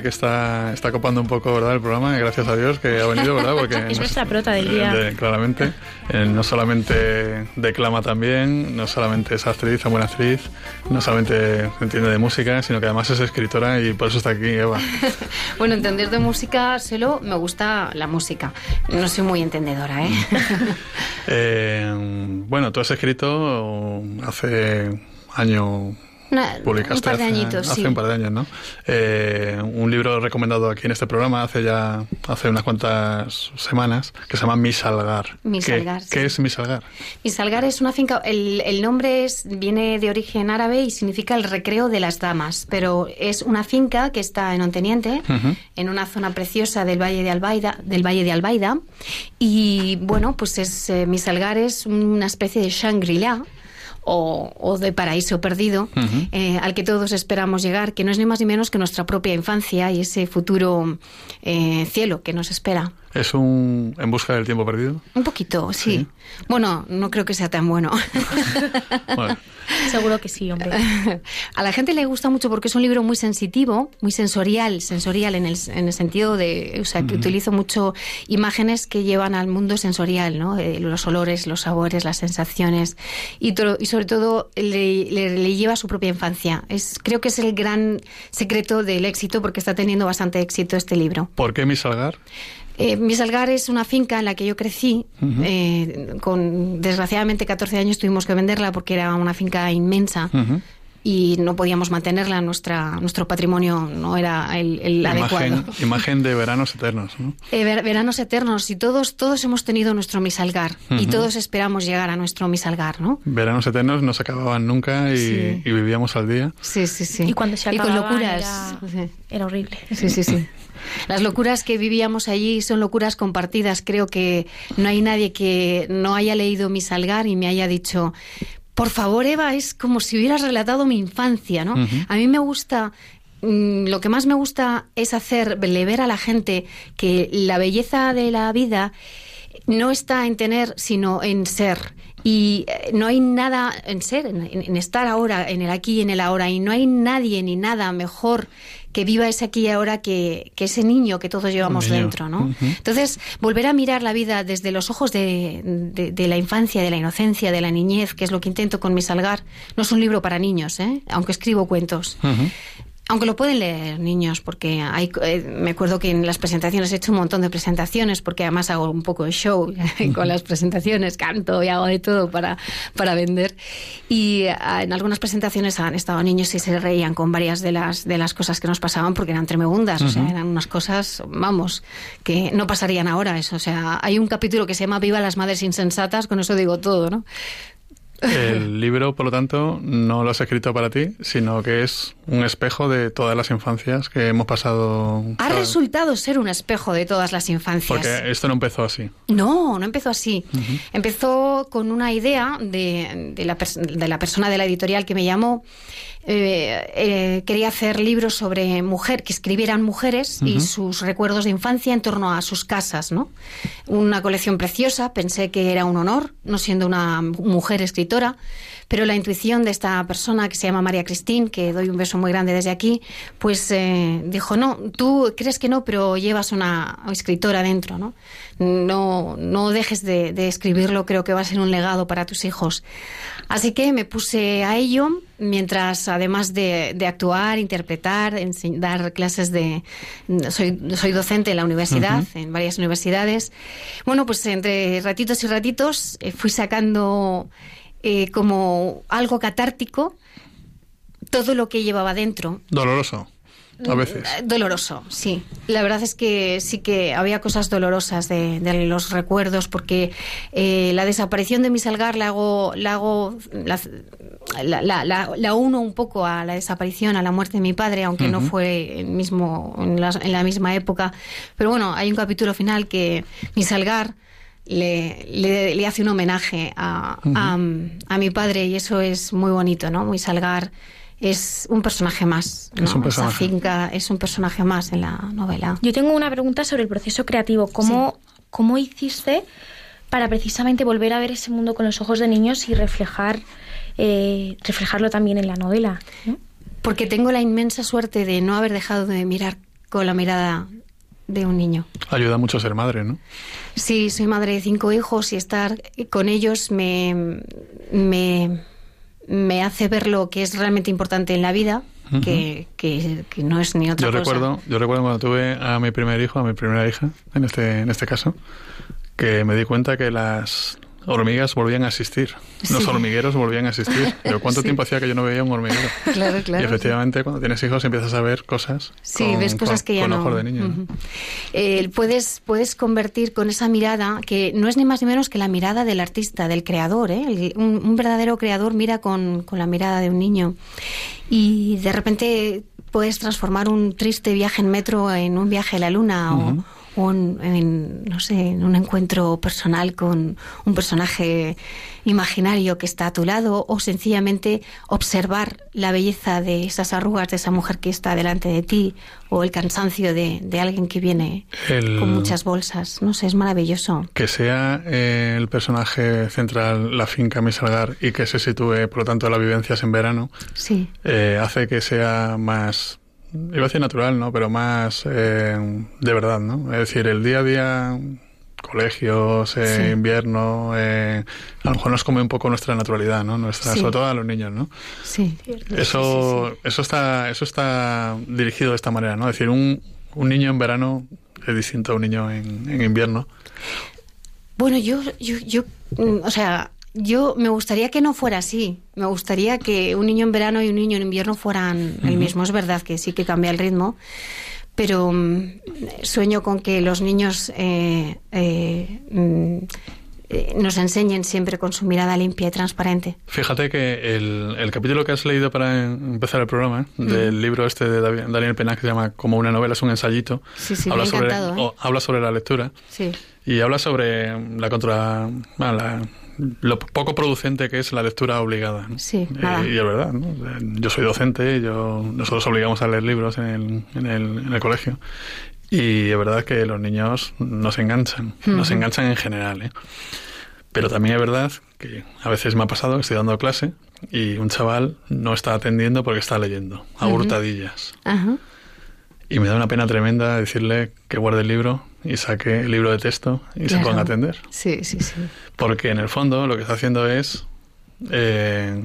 S7: Que está, está copando un poco ¿verdad? el programa, gracias a Dios que ha venido, ¿verdad?
S3: Porque es nuestra prota del día.
S7: claramente. Eh, no solamente declama también, no solamente es actriz, es buena actriz, no solamente entiende de música, sino que además es escritora y por eso está aquí, Eva.
S2: bueno, entender de música solo me gusta la música. No soy muy entendedora, ¿eh?
S7: eh bueno, tú has escrito hace año
S3: publicaste
S2: un par de
S3: hace,
S2: añitos,
S3: hace
S2: sí.
S3: un par de años, ¿no? Eh, un libro recomendado aquí en este programa hace ya hace unas cuantas semanas que se llama Misalgar.
S2: Misalgar,
S3: ¿Qué,
S2: sí.
S3: ¿Qué es Misalgar?
S2: Misalgar es una finca, el, el nombre es, viene de origen árabe y significa el recreo de las damas, pero es una finca que está en Onteniente, en una zona preciosa del Valle de Albaida, del Valle de Albaida, y bueno, pues es eh, Misalgar es una especie de Shangri-La. O, o de paraíso perdido eh, al que todos esperamos llegar, que no es ni más ni menos que nuestra propia infancia y ese futuro eh, cielo que nos espera.
S3: ¿Es un En busca del tiempo perdido?
S2: Un poquito, sí.
S3: Sí.
S2: Bueno, no creo que sea tan bueno.
S3: Bueno,
S4: Seguro que sí, hombre.
S2: A la gente le gusta mucho porque es un libro muy sensitivo, muy sensorial, sensorial en el, en el sentido de, o sea, que utilizo mucho imágenes que llevan al mundo sensorial, ¿no? Eh, los olores, los sabores, las sensaciones y, todo- y sobre todo le, le- le lleva a su propia infancia. Es, creo que es el gran secreto del éxito porque está teniendo bastante éxito este libro.
S3: ¿por qué Misalgar?
S2: Eh, Misalgar es una finca en la que yo crecí. Eh, con desgraciadamente 14 años tuvimos que venderla porque era una finca inmensa y no podíamos mantenerla. Nuestra, nuestro patrimonio no era el, el
S3: Imagen,
S2: adecuado.
S3: imagen de veranos eternos, ¿no?
S2: Eh, ver- veranos eternos y todos todos hemos tenido nuestro Misalgar y
S3: Ujú.
S2: todos esperamos llegar a nuestro Misalgar, ¿no?
S3: Veranos eternos no se acababan nunca y,
S2: Sí.
S3: y vivíamos al día.
S2: Sí, sí, sí.
S4: Y cuando se
S2: Y con
S4: acababan
S2: locuras.
S4: era, era horrible.
S2: Sí, sí, sí. Las locuras que vivíamos allí son locuras compartidas. Creo que no hay nadie que no haya leído mi salgar y me haya dicho, por favor, Eva, es como si hubieras relatado mi infancia, ¿no? A mí me gusta. mm, Lo que más me gusta es hacerle ver a la gente que la belleza de la vida no está en tener, sino en ser. Y eh, no hay nada en ser, en, en estar ahora, en el aquí y en el ahora. Y no hay nadie ni nada mejor que viva ese aquí y ahora que, que ese niño que todos llevamos
S3: niño.
S2: dentro, ¿no? Entonces, volver a mirar la vida desde los ojos de, de- de la infancia, de la inocencia, de la niñez, que es lo que intento con mi salgar, no es un libro para niños, ¿eh? aunque escribo cuentos. Aunque lo pueden leer niños, porque hay, eh, me acuerdo que en las presentaciones he hecho un montón de presentaciones, porque además hago un poco de show con las presentaciones, canto y hago de todo para, para vender. Y ah, en algunas presentaciones han estado niños y se reían con varias de las, de las cosas que nos pasaban, porque eran tremendas, o sea, eran unas cosas, vamos, que no pasarían ahora. Eso. O sea, hay un capítulo que se llama Viva las Madres Insensatas, con eso digo todo, ¿no?
S3: El libro, por lo tanto, no lo has escrito para ti, sino que es un espejo de todas las infancias que hemos pasado.
S2: Ha
S3: cada-
S2: resultado ser un espejo de todas las infancias.
S3: Porque esto no empezó así.
S2: No, no empezó así. Empezó con una idea de, de la, pers- de la persona de la editorial que me llamó. Eh, eh, quería hacer libros sobre mujer, que escribieran mujeres y sus recuerdos de infancia en torno a sus casas, ¿no? Una colección preciosa, pensé que era un honor, no siendo una mujer escritora, pero la intuición de esta persona que se llama María Cristín, que doy un beso muy grande desde aquí, pues eh, dijo, no, tú crees que no, pero llevas una escritora dentro, ¿no? No, no dejes de, de escribirlo, creo que va a ser un legado para tus hijos. Así que me puse a ello, mientras además de, de actuar, interpretar, dar clases de... Soy, soy docente en la universidad, en varias universidades. Bueno, pues entre ratitos y ratitos eh, fui sacando eh, como algo catártico todo lo que llevaba dentro.
S3: Doloroso, a veces.
S2: Eh, Doloroso, sí. La verdad es que sí que había cosas dolorosas de, de los recuerdos, porque eh, la desaparición de mi salgar la hago, la hago, la, la, la- la- la uno un poco a la desaparición, a la muerte de mi padre, aunque no fue el mismo, en la, en la misma época. Pero bueno, hay un capítulo final que mi salgar le, le, le hace un homenaje a, a, a mi padre y eso es muy bonito, ¿no? Muy salgar es un personaje más, ¿no?
S3: Es un
S2: Esa
S3: personaje.
S2: finca es un personaje más en la novela.
S4: Yo tengo una pregunta sobre el proceso creativo. ¿Cómo, ¿Cómo hiciste para precisamente volver a ver ese mundo con los ojos de niños y reflejar eh, reflejarlo también en la novela? ¿no?
S2: Porque tengo la inmensa suerte de no haber dejado de mirar con la mirada de un niño.
S3: Ayuda mucho ser madre, ¿no?
S2: Sí, soy madre de cinco hijos y estar con ellos me, me, me hace ver lo que es realmente importante en la vida, que- que no es ni otra
S3: Yo
S2: cosa.
S3: recuerdo, yo recuerdo cuando tuve a mi primer hijo, a mi primera hija, en este, en este caso, que me di cuenta que las, hormigas volvían a existir. Los hormigueros volvían a existir. Pero ¿cuánto tiempo hacía que yo no veía un hormiguero?
S2: Claro, claro.
S3: Y efectivamente, cuando tienes hijos empiezas a ver cosas.
S2: Sí, ves cosas que ya no.
S3: Ojos de niño,
S2: eh, puedes, puedes convertir con esa mirada, que no es ni más ni menos que la mirada del artista, del creador. ¿eh? un, verdadero creador mira con, con la mirada de un niño. Y de repente puedes transformar un triste viaje en metro en un viaje a la luna o un, en, no sé, en un encuentro personal con un personaje imaginario que está a tu lado o sencillamente observar la belleza de esas arrugas de esa mujer que está delante de ti o el cansancio de, alguien que viene con muchas bolsas. No sé, es maravilloso.
S3: Que sea eh, el personaje central la finca Misalgar y que se sitúe, por lo tanto, las vivencias en verano,
S2: sí.
S3: Eh, hace que sea más iba a decir natural, ¿no? Pero más eh, de verdad, ¿no? Es decir, el día a día, colegios, eh, invierno, eh, a lo mejor nos come un poco nuestra naturalidad, ¿no? Nuestra, Sobre todo a los niños, ¿no?
S2: Sí.
S3: Eso, eso está, eso está dirigido de esta manera, ¿no? Es decir, un, un niño en verano es distinto a un niño en, en invierno.
S2: Bueno, yo, yo, yo, mm, o sea, yo me gustaría que no fuera así. Me gustaría que un niño en verano y un niño en invierno fueran el mismo. Es verdad que sí que cambia el ritmo, pero mm, sueño con que los niños eh, eh, mm, eh, nos enseñen siempre con su mirada limpia y transparente.
S3: Fíjate que el, capítulo que has leído para empezar el programa, del libro este de Daniel Pena, que se llama Como una novela, es un ensayito,
S2: habla,
S3: sobre, habla sobre la lectura y habla sobre la contra... la, lo poco producente que es la lectura obligada.
S2: Sí,
S3: eh, y es verdad, ¿no? yo soy docente, yo, nosotros obligamos a leer libros en el, en el, en el colegio y es verdad que los niños nos enganchan, nos enganchan en general. ¿eh? Pero también es verdad que a veces me ha pasado que estoy dando clase y un chaval no está atendiendo porque está leyendo, a hurtadillas. Y me da una pena tremenda decirle que guarde el libro y saque el libro de texto y se ponga a atender.
S2: Sí, sí, sí.
S3: Porque en el fondo lo que está haciendo es eh,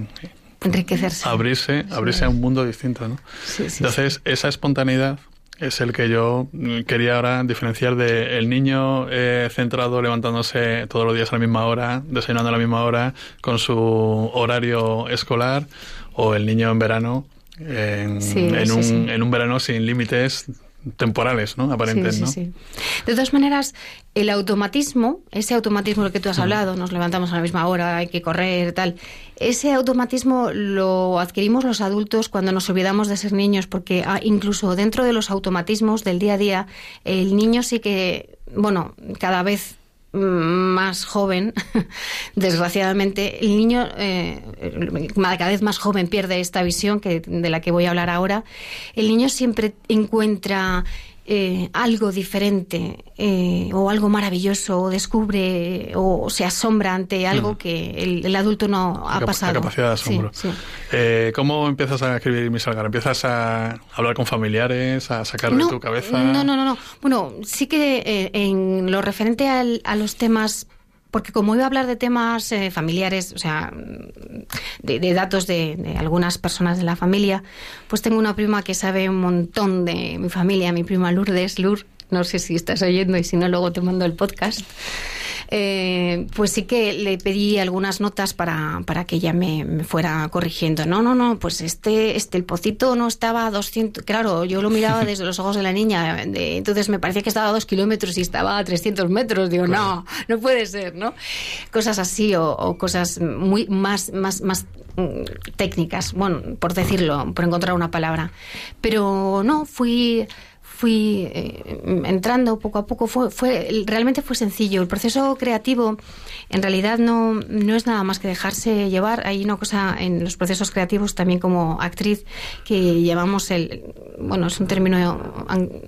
S2: enriquecerse.
S3: Abrirse, abrirse a un mundo distinto, ¿no?
S2: Sí, sí,
S3: Entonces, esa espontaneidad es el que yo quería ahora diferenciar de el niño eh, centrado levantándose todos los días a la misma hora, desayunando a la misma hora, con su horario escolar, o el niño en verano en, en, un, en, un, verano sin límites temporales, ¿no? Aparentes, ¿no?
S2: De todas maneras, el automatismo, ese automatismo del que tú has hablado, nos levantamos a la misma hora, hay que correr, tal, ese automatismo lo adquirimos los adultos cuando nos olvidamos de ser niños, porque ah, incluso dentro de los automatismos del día a día, el niño sí que, bueno, cada vez más joven, desgraciadamente, el niño eh, cada vez más joven pierde esta visión que, de la que voy a hablar ahora. El niño siempre encuentra eh, algo diferente eh, o algo maravilloso o descubre o se asombra ante algo que el, adulto no ha pasado.
S3: La capacidad de asombro. Eh, ¿Cómo empiezas a escribir Misalgar? ¿Empiezas a hablar con familiares, a sacar de tu cabeza?
S2: No, no, no, no. Bueno, sí que en lo referente a los temas porque como iba a hablar de temas eh, familiares, o sea, de, datos de, algunas personas de la familia, pues tengo una prima que sabe un montón de mi familia, mi prima Lourdes, Lur, no sé si estás oyendo y si no luego te mando el podcast. Eh, pues sí que le pedí algunas notas para, para que ella me, fuera corrigiendo. No, no, no, pues este, este, el pocito no estaba a 200, claro, yo lo miraba desde los ojos de la niña, entonces me parecía que estaba a dos kilómetros y estaba a 300 metros, digo, no, no puede ser, ¿no? Cosas así o, cosas muy más, más, más mm, técnicas, bueno, por decirlo, por encontrar una palabra. Pero no, fui fui eh, entrando poco a poco, fue, fue, realmente fue sencillo. El proceso creativo en realidad no, no es nada más que dejarse llevar. Hay una cosa en los procesos creativos también como actriz que llamamos el, bueno, es un término,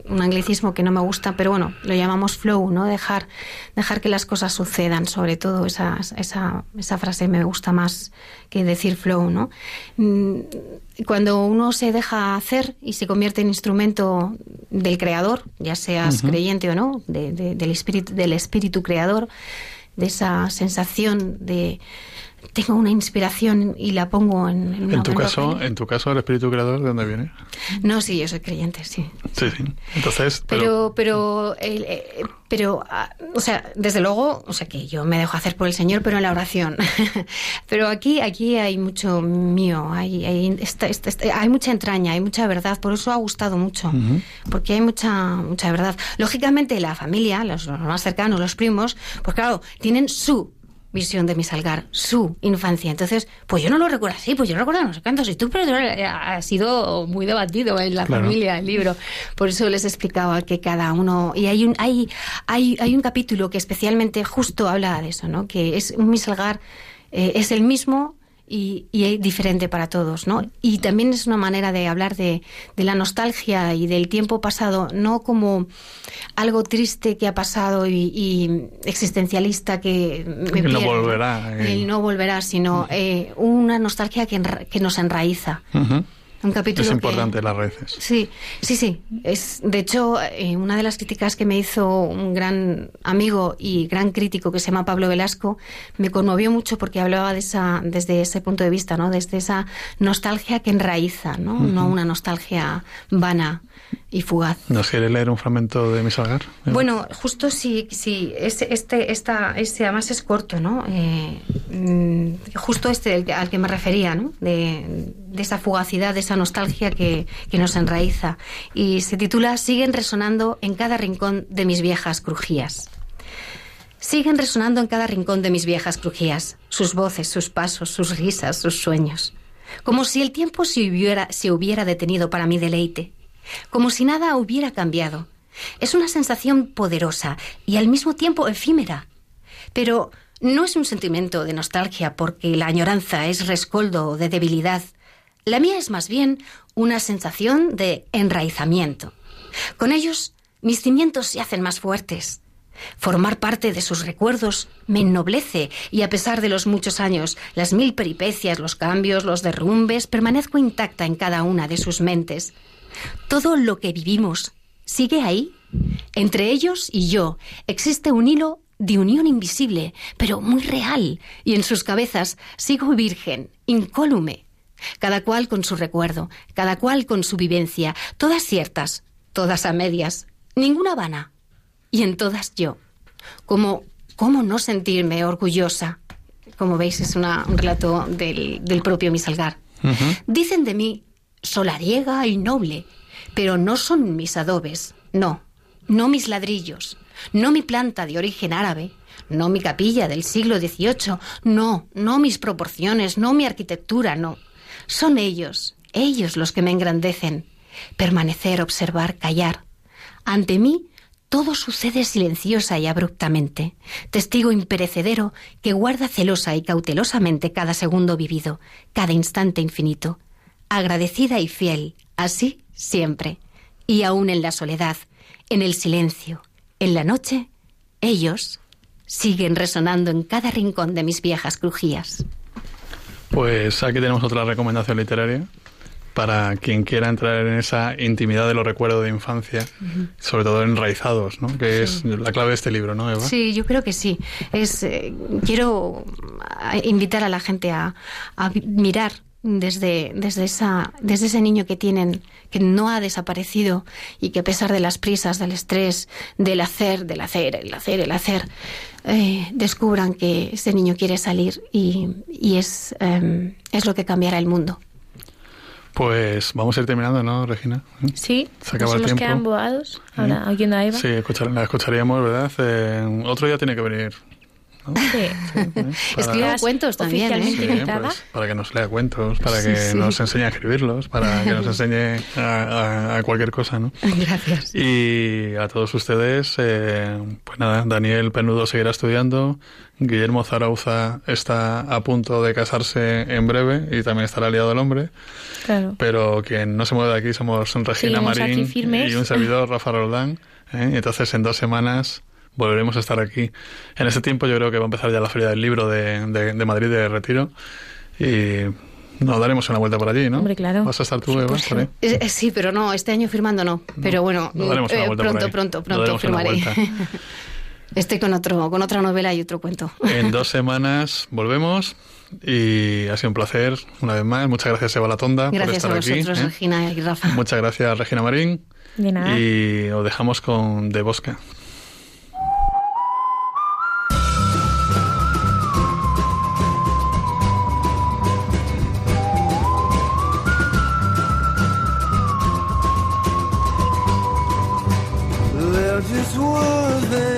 S2: un anglicismo que no me gusta, pero bueno, lo llamamos flow, ¿no? Dejar, dejar que las cosas sucedan, sobre todo esa, esa, esa frase me gusta más que decir flow, ¿no? Cuando uno se deja hacer y se convierte en instrumento del creador, ya seas creyente o no, del, espíritu, del espíritu creador, de esa sensación de, tengo una inspiración y la pongo en, en,
S3: ¿En tu caso, en tu caso, el espíritu creador, ¿de dónde viene?
S2: No, sí, yo soy creyente, sí.
S3: Sí, sí. Entonces,
S2: pero, pero, eh, pero, ah, o sea, desde luego, o sea, que yo me dejo hacer por el Señor, pero en la oración. pero aquí, aquí hay mucho mío, hay, hay, hay mucha entraña, hay mucha verdad, por eso ha gustado mucho, porque hay mucha, mucha verdad. Lógicamente, la familia, los más cercanos, los primos, pues claro, tienen su visión de mi salgar, su infancia. Entonces, pues yo no lo recuerdo así, pues yo recuerdo no sé cuántos y tú, pero ha sido muy debatido en la familia el libro. Por eso les explicaba que cada uno y hay un hay hay hay un capítulo que especialmente justo habla de eso, ¿no? Que es un mi salgar eh, es el mismo y, y, diferente para todos, ¿no? Y también es una manera de hablar de, de, la nostalgia y del tiempo pasado, no como algo triste que ha pasado y, existencialista que
S3: me no volverá.
S2: Eh. no volverá, sino eh, una nostalgia que, que nos enraiza. Un capítulo
S3: es importante las raíces.
S2: Sí, sí, sí. Es, de hecho, eh, una de las críticas que me hizo un gran amigo y gran crítico que se llama Pablo Velasco me conmovió mucho porque hablaba de esa, desde ese punto de vista, ¿no? Desde esa nostalgia que enraiza, ¿no? No una nostalgia vana y fugaz.
S3: ¿Nos quiere leer un fragmento de mi salgar?
S2: Bueno, justo sí, sí, este, este, esta, este además es corto, ¿no? Eh, mm, justo este al que me refería, ¿no? De, de, esa fugacidad, de esa nostalgia que, que nos enraiza. Y se titula Siguen resonando en cada rincón de mis viejas crujías. Siguen resonando en cada rincón de mis viejas crujías, sus voces, sus pasos, sus risas, sus sueños. Como si el tiempo se hubiera, se hubiera detenido para mi deleite como si nada hubiera cambiado. Es una sensación poderosa y al mismo tiempo efímera. Pero no es un sentimiento de nostalgia porque la añoranza es rescoldo de debilidad. La mía es más bien una sensación de enraizamiento. Con ellos mis cimientos se hacen más fuertes. Formar parte de sus recuerdos me ennoblece y a pesar de los muchos años, las mil peripecias, los cambios, los derrumbes, permanezco intacta en cada una de sus mentes. Todo lo que vivimos sigue ahí. Entre ellos y yo existe un hilo de unión invisible, pero muy real, y en sus cabezas sigo virgen, incólume. Cada cual con su recuerdo, cada cual con su vivencia, todas ciertas, todas a medias, ninguna vana. Y en todas yo. Como, ¿cómo no sentirme orgullosa? Como veis, es un relato del, propio Misalgar. Dicen de mí solariega y noble, pero no son mis adobes, no, no mis ladrillos, no mi planta de origen árabe, no mi capilla del siglo XVIII, no, no mis proporciones, no mi arquitectura, no. Son ellos, ellos los que me engrandecen. Permanecer, observar, callar. Ante mí todo sucede silenciosa y abruptamente, testigo imperecedero que guarda celosa y cautelosamente cada segundo vivido, cada instante infinito, agradecida y fiel, así siempre, y aún en la soledad, en el silencio, en la noche, ellos siguen resonando en cada rincón de mis viejas crujías.
S3: Pues aquí tenemos otra recomendación literaria para quien quiera entrar en esa intimidad de los recuerdos de infancia, sobre todo enraizados, ¿no? que es la clave de este libro, ¿no, Eva?
S2: Sí, yo creo que sí. Es, eh, quiero invitar a la gente a, a mirar desde, desde, esa, desde ese niño que tienen, que no ha desaparecido y que a pesar de las prisas, del estrés, del hacer, del hacer, el hacer, el hacer, eh, descubran que ese niño quiere salir y, y es, em, es lo que cambiará el mundo.
S3: Pues vamos a ir terminando, ¿no, Regina?
S4: Sí, Se acaba el tiempo. quedan boados ahora ¿Eh? oyendo a Eva.
S3: Sí, la escucharíamos, ¿verdad? Eh, otro día tiene que venir
S2: Escribe cuentos también. ¿eh?
S3: Pues, para que nos lea cuentos, para que nos enseñe a escribirlos, para que nos enseñe a, cualquier cosa, ¿no?
S2: Gracias.
S3: Y a todos ustedes, eh, pues nada, Daniel Penudo seguirá estudiando, Guillermo Zarauza está a punto de casarse en breve y también estará liado el hombre.
S4: Claro.
S3: Pero quien no se mueve de aquí somos Regina Marín y un servidor, Rafa Roldán. ¿eh? Entonces, en dos semanas volveremos a estar aquí. En este tiempo yo creo que va a empezar ya la Feria del Libro de, de, de Madrid de Retiro y nos daremos una vuelta por allí, ¿no?
S4: Hombre, claro.
S3: Vas a estar tú, Eva, por.
S2: Sí, pero no, este año firmando no. Pero bueno, no, daremos una
S3: eh, vuelta
S2: pronto, por pronto, pronto, pronto firmaré. Estoy con, otro, con otra novela y otro cuento.
S7: En dos semanas volvemos y ha sido un placer una vez más. Muchas gracias, Eva Latonda, gracias
S2: por
S7: estar
S2: a vosotros,
S7: aquí.
S2: Regina y Rafa.
S7: Muchas gracias, Regina Marín.
S4: De nada.
S7: Y os dejamos con De Bosca. is it worth it?